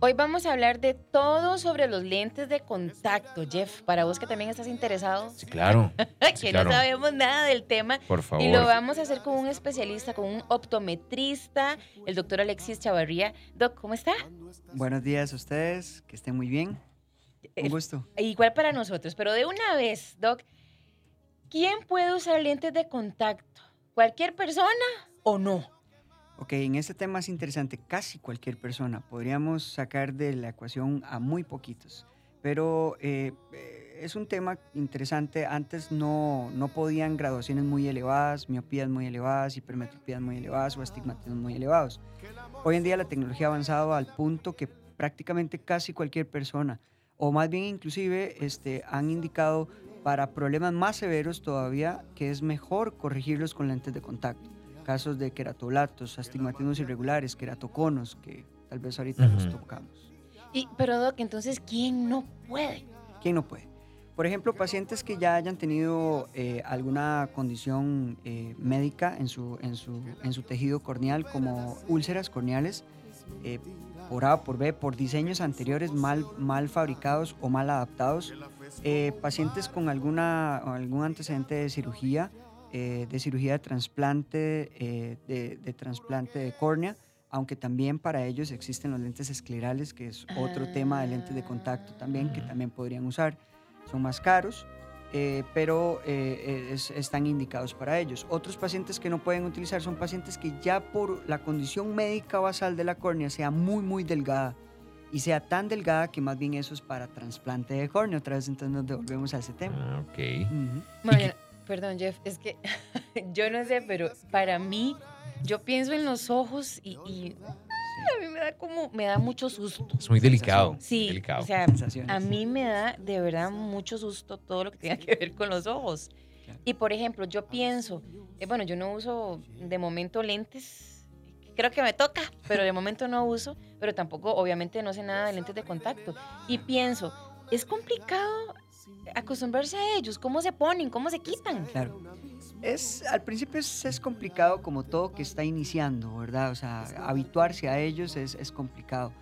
Hoy vamos a hablar de todo sobre los lentes de contacto, Jeff. Para vos que también estás interesado. Sí, claro. que Sí, no sabemos nada del tema. Por favor. Y lo vamos a hacer con un especialista, con un optometrista, el doctor Alexis Chavarría. Doc, ¿cómo está? Buenos días a ustedes, que estén muy bien. Un gusto. Igual para nosotros, pero de una vez, Doc, ¿quién puede usar lentes de contacto? ¿Cualquier persona o no? Ok, en este tema es interesante. Casi cualquier persona podríamos sacar de la ecuación a muy poquitos. Pero eh, eh, es un tema interesante. Antes no, no podían graduaciones muy elevadas, miopías muy elevadas, hipermetropías muy elevadas o astigmatismos muy elevados. Hoy en día la tecnología ha avanzado al punto que prácticamente casi cualquier persona, o más bien inclusive este, han indicado para problemas más severos todavía que es mejor corregirlos con lentes de contacto. Casos de queratoblatos, astigmatismos irregulares, queratoconos, que tal vez ahorita los Ujú. tocamos. Y, pero, Doc, entonces, ¿quién no puede? ¿Quién no puede? Por ejemplo, pacientes que ya hayan tenido eh, alguna condición eh, médica en su, en, su, en su tejido corneal, como úlceras corneales, eh, por A, por B, por diseños anteriores mal, mal fabricados o mal adaptados, eh, pacientes con alguna, algún antecedente de cirugía, eh, de cirugía de trasplante, eh, de, de trasplante de córnea, aunque también para ellos existen los lentes esclerales, que es otro tema de lentes de contacto también, que también podrían usar. Son más caros, eh, pero eh, es- están indicados para ellos. Otros pacientes que no pueden utilizar son pacientes que ya por la condición médica basal de la córnea sea muy, muy delgada y sea tan delgada que más bien eso es para trasplante de córnea. Otra vez entonces nos devolvemos a ese tema. Ah, ok. Yo- perdón, Jeff, es que yo no sé, pero para mí, yo pienso en los ojos y, y a mí me da como, me da mucho susto. Es muy delicado. Sí, delicado. o sea, a mí me da de verdad mucho susto todo lo que tenga que ver con los ojos. Y por ejemplo, yo pienso, eh, bueno, yo no uso de momento lentes, creo que me toca, pero de momento no uso, pero tampoco obviamente no sé nada de lentes de contacto. Y pienso, es complicado acostumbrarse a ellos, cómo se ponen, cómo se quitan. Claro. Es, al principio es, es complicado como todo que está iniciando, ¿verdad? O sea, habituarse a ellos es, es complicado.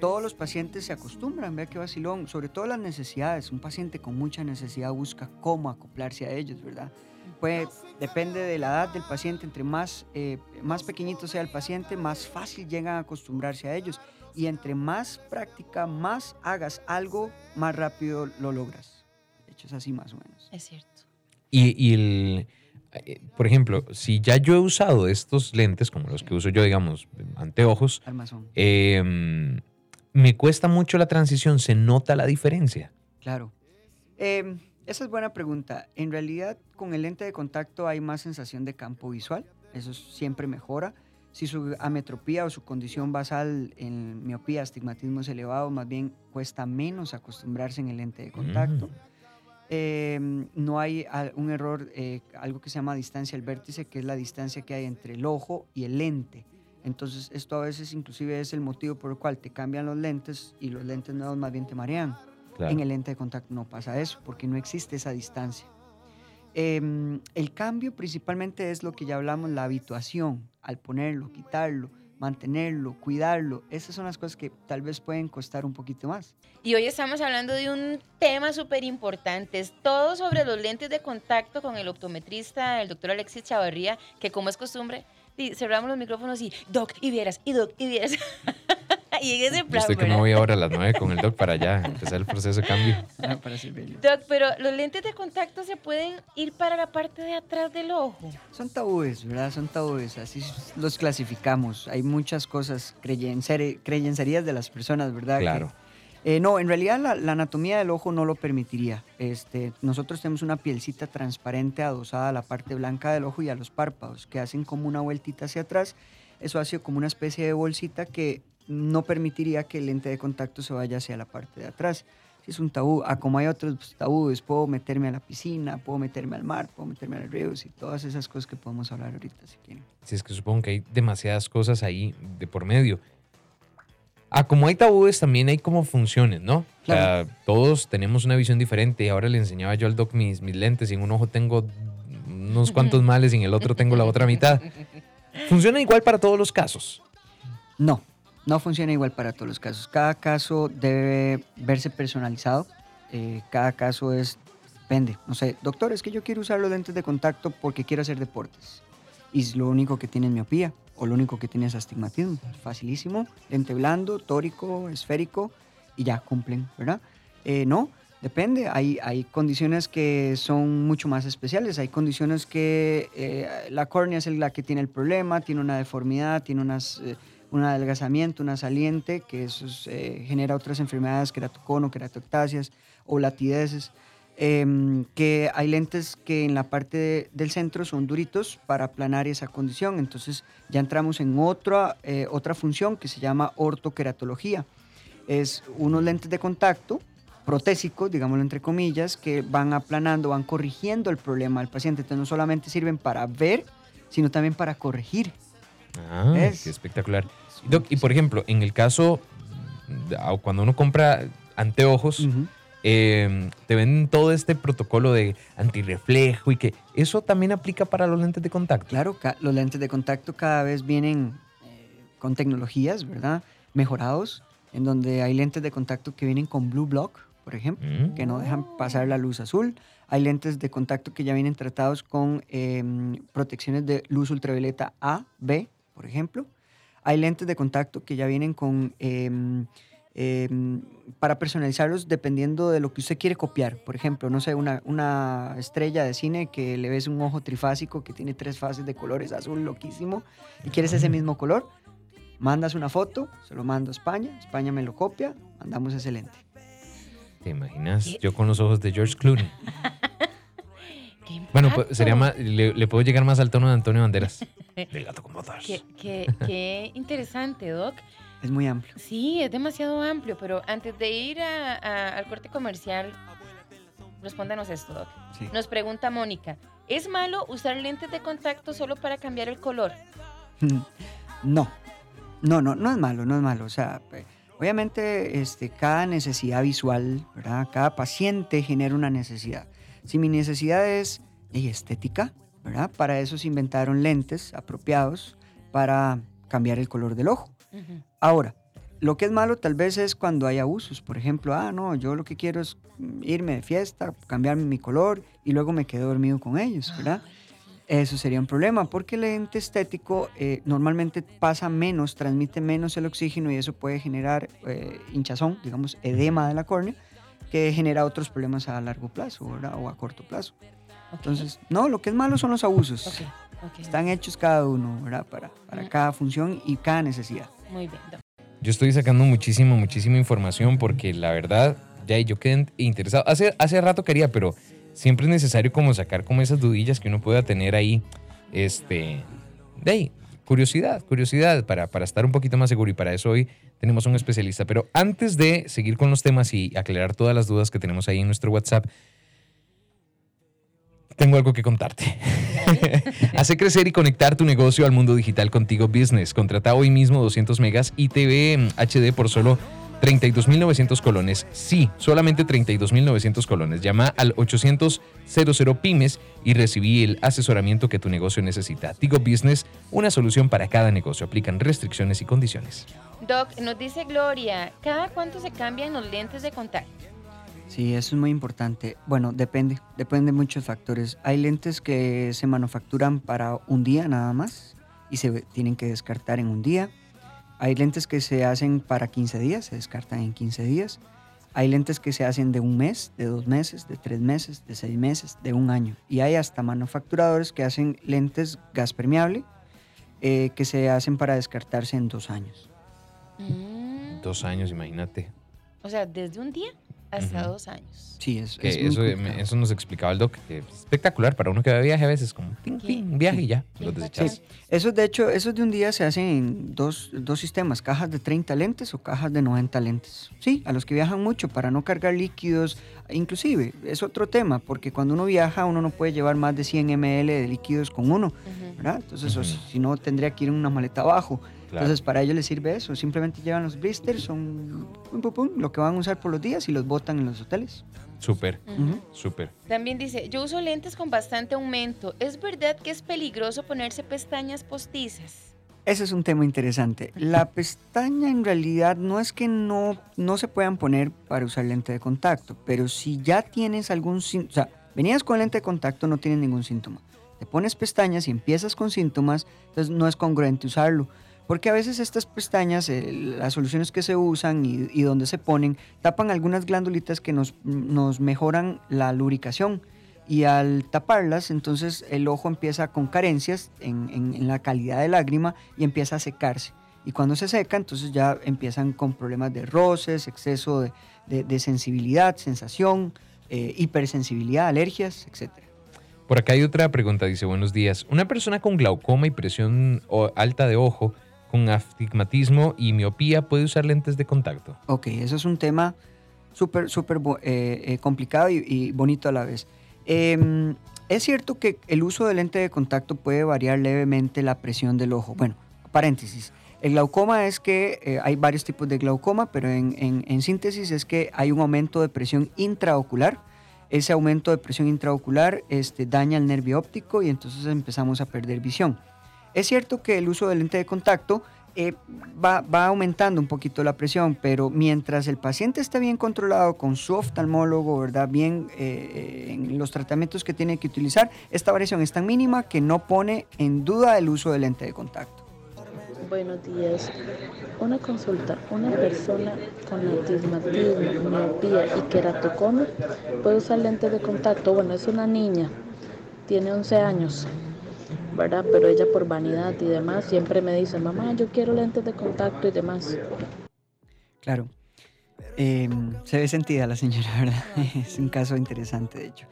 Todos los pacientes se acostumbran, vea qué vacilón, sobre todo las necesidades. Un paciente con mucha necesidad busca cómo acoplarse a ellos, ¿verdad? Pues depende de la edad del paciente, entre más, eh, más pequeñito sea el paciente, más fácil llegan a acostumbrarse a ellos. Y entre más práctica, más hagas algo, más rápido lo logras. Hecho, es así más o menos. Es cierto. Y, y el, eh, por ejemplo, si ya yo he usado estos lentes, como los que uso yo, digamos, anteojos, eh, me cuesta mucho la transición, ¿se nota la diferencia? Claro. Eh, esa es buena pregunta. En realidad, con el lente de contacto hay más sensación de campo visual. Eso siempre mejora. Si su ametropía o su condición basal en miopía, astigmatismo es elevado, más bien cuesta menos acostumbrarse en el lente de contacto. Mm. Eh, no hay un error, eh, algo que se llama distancia al vértice, que es la distancia que hay entre el ojo y el lente. Entonces, esto a veces inclusive es el motivo por el cual te cambian los lentes y los lentes nuevos más bien te marean. Claro. En el lente de contacto no pasa eso, porque no existe esa distancia. Em, el cambio principalmente es lo que ya hablamos, la habituación, al ponerlo, quitarlo, mantenerlo, cuidarlo. Esas son las cosas que tal vez pueden costar un poquito más. Y hoy estamos hablando de un tema súper importante. Es todo sobre los lentes de contacto con el optometrista, el doctor Alexis Chavarría, que como es costumbre, cerramos los micrófonos y doc, y vieras, y doc, y vieras. y en ese Yo plan, estoy que me ¿verdad? voy ahora a las 9 con el doc para allá, empezar el proceso de cambio. Ah. Doc, pero los lentes de contacto se pueden ir para la parte de atrás del ojo. Son tabúes, ¿verdad? Son tabúes, así los clasificamos. Hay muchas cosas, creyencer- creyencerías de las personas, ¿verdad? Que- Claro. Eh, no, en realidad la, la anatomía del ojo no lo permitiría. Este, nosotros tenemos una pielcita transparente adosada a la parte blanca del ojo y a los párpados, que hacen como una vueltita hacia atrás. Eso hace como una especie de bolsita que no permitiría que el lente de contacto se vaya hacia la parte de atrás. Sí, es un tabú. Ah, como hay otros pues, tabúes, puedo meterme a la piscina, puedo meterme al mar, puedo meterme al río y todas esas cosas que podemos hablar ahorita si quieren. Si es que supongo que hay demasiadas cosas ahí de por medio. Ah, como hay tabúes, también hay como funciones, ¿no? O sea, todos tenemos una visión diferente. Ahora le enseñaba yo al doc mis, mis lentes y en un ojo tengo unos cuantos males y en el otro tengo la otra mitad. ¿Funciona igual para todos los casos? No, no funciona igual para todos los casos. Cada caso debe verse personalizado. Eh, cada caso es, depende. No sé, doctor, es que yo quiero usar los lentes de contacto porque quiero hacer deportes. Y lo único que tiene es miopía o lo único que tiene es astigmatismo. Facilísimo, lente blando, tórico, esférico y ya cumplen, ¿verdad? Eh, no, depende. Hay, hay condiciones que son mucho más especiales. Hay condiciones que eh, la córnea es la que tiene el problema, tiene una deformidad, tiene unas, un adelgazamiento, una saliente, que eso genera otras enfermedades, queratocono, queratoctasias o latideces. Em, que hay lentes que en la parte del centro son duritos para aplanar esa condición. Entonces ya entramos en otra, otra función que se llama ortoqueratología es unos lentes de contacto protésicos, digámoslo entre comillas, que van aplanando, van corrigiendo el problema del paciente. Entonces no solamente sirven para ver, sino también para corregir. Ah, qué espectacular. Y por ejemplo, en el caso, ah, cuando uno compra anteojos, em, te ven todo este protocolo de antirreflejo y que eso también aplica para los lentes de contacto. Claro, los lentes de contacto cada vez vienen eh, con tecnologías, ¿verdad? Mejorados en donde hay lentes de contacto que vienen con Blue Block, por ejemplo, que no dejan pasar la luz azul. Hay lentes de contacto que ya vienen tratados con em, protecciones de luz ultravioleta A, B, por ejemplo. Hay lentes de contacto que ya vienen con... Em, em, para personalizarlos dependiendo de lo que usted quiere copiar. Por ejemplo, no sé, una, una, estrella de cine que le ves un ojo trifásico que tiene tres fases de colores azul loquísimo y quieres ese mismo color mandas una foto, se lo mando a España, España me lo copia, mandamos ese lente. ¿Te imaginas? Yo con los ojos de George Clooney. bueno, pues, sería más, le, puedo llegar más al tono de Antonio Banderas. Del gato con botas. Qué, interesante, Doc. Es muy amplio. Sí, es demasiado amplio, pero antes de ir al corte comercial, respóndanos esto, Doc. Nos pregunta Mónica, ¿es malo usar lentes de contacto solo para cambiar el color? no, no, no, no es malo, no es malo. O sea, obviamente este, cada necesidad visual, ¿verdad? Cada paciente genera una necesidad. Si mi necesidad es estética, ¿verdad? Para eso se inventaron lentes apropiados para cambiar el color del ojo. Ahora, lo que es malo tal vez es cuando hay abusos. Por ejemplo, ah, no, yo lo que quiero es irme de fiesta, cambiarme mi color y luego me quedo dormido con ellos, ¿verdad? Eso sería un problema porque el lente estético eh, normalmente pasa menos, transmite menos el oxígeno y eso puede generar eh, hinchazón, digamos, edema de la córnea, que genera otros problemas a largo plazo o a corto plazo. Entonces, no, lo que es malo son los abusos. Están hechos cada uno ¿verdad? para, para cada función y cada necesidad. Muy bien. Yo estoy sacando muchísima, muchísima información porque la verdad, ya yo quedé interesado. Hace, hace rato quería, pero siempre es necesario como sacar como esas dudillas que uno pueda tener ahí, este, de ahí, curiosidad, curiosidad para, para estar un poquito más seguro y para eso hoy tenemos un especialista. Pero antes de seguir con los temas y aclarar todas las dudas que tenemos ahí en nuestro WhatsApp, tengo algo que contarte. Hace crecer y conectar tu negocio al mundo digital contigo business. Contrata hoy mismo 200 megas y TV HD por solo 32.900 colones. Sí, solamente 32.900 colones. Llama al 800 00 Pymes y recibí el asesoramiento que tu negocio necesita. Tigo Business, una solución para cada negocio. Aplican restricciones y condiciones. Doc, nos dice Gloria, ¿cada cuánto se cambian los lentes de contacto? Sí, eso es muy importante. Bueno, depende, depende de muchos factores. Hay lentes que se manufacturan para un día nada más y se tienen que descartar en un día. Hay lentes que se hacen para 15 días, se descartan en 15 días. Hay lentes que se hacen de un mes, de dos meses, de tres meses, de seis meses, de un año. Y hay hasta manufacturadores que hacen lentes gas permeable eh, que se hacen para descartarse en dos años. Mm. Dos años, imagínate. O sea, desde un día hasta dos años. Sí, es, eso, eso, nos explicaba el doc, que es espectacular para uno que va de viaje a veces, como ping, viaje y ya, los desechas. Eso de hecho, esos de un día se hacen en dos, dos, sistemas, cajas de 30 lentes o cajas de 90 lentes. Sí, a los que viajan mucho para no cargar líquidos, inclusive es otro tema, porque cuando uno viaja uno no puede llevar más de 100 ml de líquidos con uno, ¿verdad? Entonces, si no, tendría que ir en una maleta abajo. Entonces, para ellos les sirve eso. Simplemente llevan los blisters, son lo que van a usar por los días y los botan en los hoteles. Súper, súper. También dice, yo uso lentes con bastante aumento. ¿Es verdad que es peligroso ponerse pestañas postizas? Ese es un tema interesante. La pestaña en realidad no es que no, no se puedan poner para usar lente de contacto, pero si ya tienes algún síntoma, o sea, venías con lente de contacto, no tienes ningún síntoma. Te pones pestañas y empiezas con síntomas, entonces no es congruente usarlo. Porque a veces estas pestañas, eh, las soluciones que se usan y, donde se ponen, tapan algunas glándulitas que nos, nos mejoran la lubricación y al taparlas, entonces el ojo empieza con carencias en, la calidad de lágrima y empieza a secarse. Y cuando se seca, entonces ya empiezan con problemas de roces, exceso de, sensibilidad, sensación, eh, hipersensibilidad, alergias, etc. Por acá hay otra pregunta, dice, buenos días. Una persona con glaucoma y presión alta de ojo, con astigmatismo y miopía, ¿puede usar lentes de contacto? Ok, eso es un tema súper, súper eh, eh, complicado y bonito a la vez. Em, es cierto que el uso de lente de contacto puede variar levemente la presión del ojo. Bueno, paréntesis. El glaucoma es que eh, hay varios tipos de glaucoma, pero en, síntesis es que hay un aumento de presión intraocular. Ese aumento de presión intraocular este, daña el nervio óptico y entonces empezamos a perder visión. Es cierto que el uso de lente de contacto eh, va, aumentando un poquito la presión, pero mientras el paciente esté bien controlado con su oftalmólogo, ¿verdad? Bien eh, en los tratamientos que tiene que utilizar, esta variación es tan mínima que no pone en duda el uso de lente de contacto. Buenos días. Una consulta. Una persona con astigmatismo, miopía y queratocono puede usar lente de contacto. Bueno, es una niña, tiene 11 años. ¿Verdad? Pero ella por vanidad y demás siempre me dice, mamá, yo quiero lentes de contacto y demás. Claro. Em, se ve sentida la señora, ¿verdad? es un caso interesante, de hecho.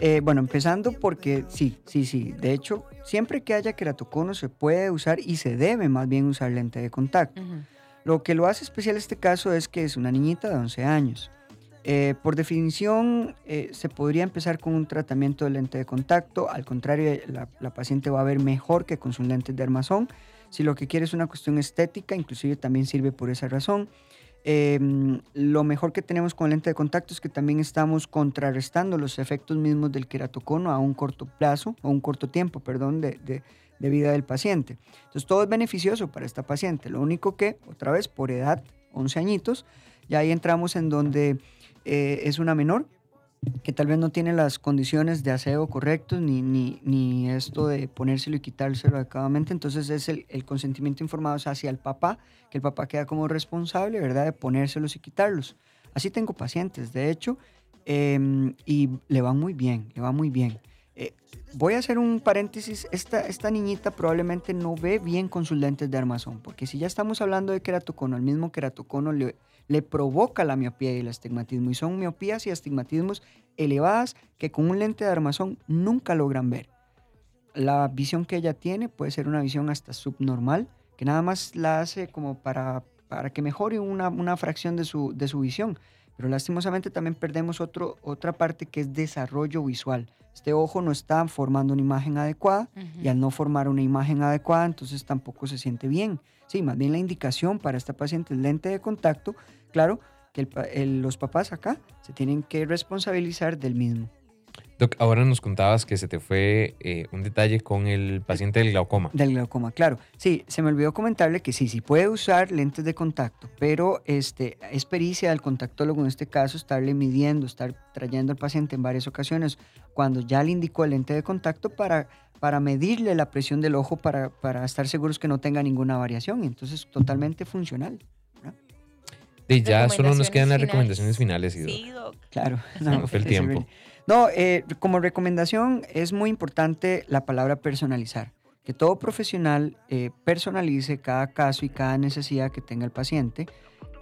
Eh, bueno, empezando porque sí, sí, sí. De hecho, siempre que haya queratocono se puede usar y se debe más bien usar lente de contacto. Lo que lo hace especial este caso es que es una niñita de 11 años. Eh, por definición, eh, se podría empezar con un tratamiento de lente de contacto. Al contrario, la, paciente va a ver mejor que con sus lentes de armazón. Si lo que quiere es una cuestión estética, inclusive también sirve por esa razón. Em, lo mejor que tenemos con lente de contacto es que también estamos contrarrestando los efectos mismos del queratocono a un corto plazo, o un corto tiempo, perdón, de, de vida del paciente. Entonces, todo es beneficioso para esta paciente. Lo único que, otra vez, por edad, 11 añitos, ya ahí entramos en donde eh, es una menor que tal vez no tiene las condiciones de aseo correctos, ni, ni, ni esto de ponérselo y quitárselo adecuadamente. Entonces es el, consentimiento informado hacia el papá, que el papá queda como responsable, ¿verdad?, de ponérselos y quitarlos. Así tengo pacientes, de hecho, em, y le va muy bien, le va muy bien. Eh, voy a hacer un paréntesis, esta, esta niñita probablemente no ve bien con sus lentes de armazón, porque si ya estamos hablando de queratocono, el mismo queratocono le le provoca la miopía y el astigmatismo. Y son miopías y astigmatismos elevadas que con un lente de armazón nunca logran ver. La visión que ella tiene puede ser una visión hasta subnormal, que nada más la hace como para, para que mejore una, una fracción de su, de su visión. Pero lastimosamente también perdemos otro, otra parte que es desarrollo visual. Este ojo no está formando una imagen adecuada y al no formar una imagen adecuada, entonces tampoco se siente bien. Sí, más bien la indicación para esta paciente es lente de contacto claro que los papás acá se tienen que responsabilizar del mismo. Doc, ahora nos contabas que se te fue eh, un detalle con el paciente del glaucoma. Del glaucoma, claro. Sí, se me olvidó comentarle que sí, sí puede usar lentes de contacto, pero este, es pericia del contactólogo en este caso estarle midiendo, estar trayendo al paciente en varias ocasiones cuando ya le indicó el lente de contacto para, para medirle la presión del ojo para, para estar seguros que no tenga ninguna variación. Entonces, totalmente funcional. Y ya solo nos quedan las recomendaciones finales. Sí, doc. Claro. No, fue el tiempo. No, eh, como recomendación es muy importante la palabra personalizar. Que todo profesional eh, personalice cada caso y cada necesidad que tenga el paciente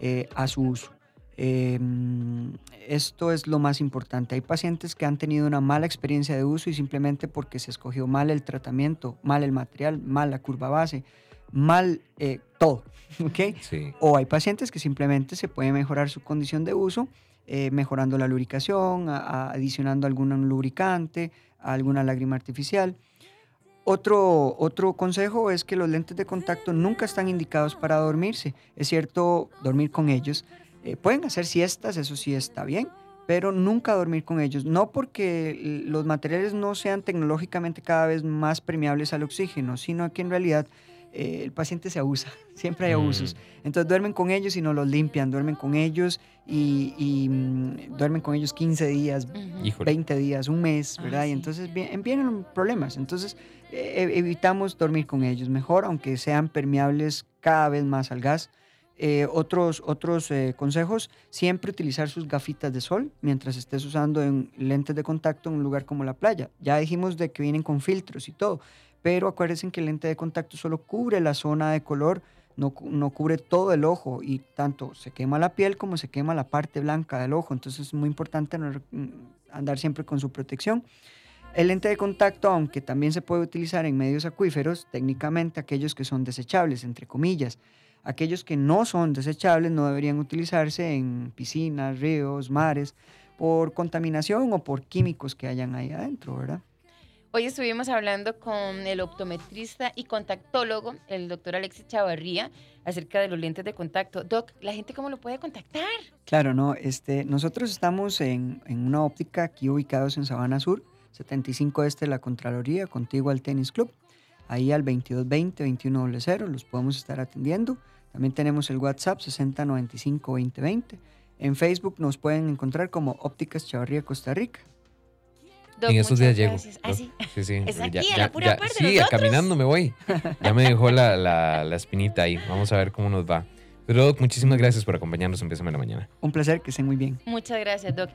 eh, a su uso. Em, esto es lo más importante. Hay pacientes que han tenido una mala experiencia de uso y simplemente porque se escogió mal el tratamiento, mal el material, mal la curva base, mal eh, todo, ¿ok? O hay pacientes que simplemente se puede mejorar su condición de uso eh, mejorando la lubricación, adicionando algún lubricante, alguna lágrima artificial. Otro, otro consejo es que los lentes de contacto nunca están indicados para dormirse. Es cierto, dormir con ellos. Eh, pueden hacer siestas, eso sí está bien, pero nunca dormir con ellos. No porque los materiales no sean tecnológicamente cada vez más permeables al oxígeno, sino que en realidad eh, el paciente se abusa, siempre hay Mm. abusos. Entonces duermen con ellos y no los limpian, duermen con ellos y, y, mm, duermen con ellos 15 días, Ujú. Híjole. 20 días, un mes, Ah, ¿verdad? Y entonces vi- vienen problemas. Entonces eh, evitamos dormir con ellos mejor, aunque sean permeables cada vez más al gas. Eh, otros otros eh, consejos, siempre utilizar sus gafitas de sol mientras estés usando en lentes de contacto en un lugar como la playa. Ya dijimos de que vienen con filtros y todo, pero acuérdense que el lente de contacto solo cubre la zona de color, no, no cubre todo el ojo y tanto se quema la piel como se quema la parte blanca del ojo. Entonces es muy importante mm, andar siempre con su protección. El lente de contacto, aunque también se puede utilizar en medios acuíferos, técnicamente aquellos que son desechables, entre comillas. Aquellos que no son desechables no deberían utilizarse en piscinas, ríos, mares, por contaminación o por químicos que hayan ahí adentro, ¿verdad? Hoy estuvimos hablando con el optometrista y contactólogo, el doctor Alexis Chavarría, acerca de los lentes de contacto. Doc, ¿la gente cómo lo puede contactar? Claro, no. Este, nosotros estamos en, en una óptica aquí ubicados en Sabana Sur, 75 Este de la Contraloría, contigo al Tenis Club. Ahí al 2220-2100 los podemos estar atendiendo. También tenemos el WhatsApp 6095-2020. En Facebook nos pueden encontrar como Ópticas Chavarría Costa Rica. Doc, en muchas días llego. gracias. Ah, Doc. sí. Sí, sí. Es ya- aquí, a ya- la pura ya- par de Sí, nosotros. caminando me voy. Ya me dejó la, la, la espinita ahí. Vamos a ver cómo nos va. Pero Doc, muchísimas gracias por acompañarnos en Bésame la Mañana. Un placer, que estén muy bien. Muchas gracias, Doc.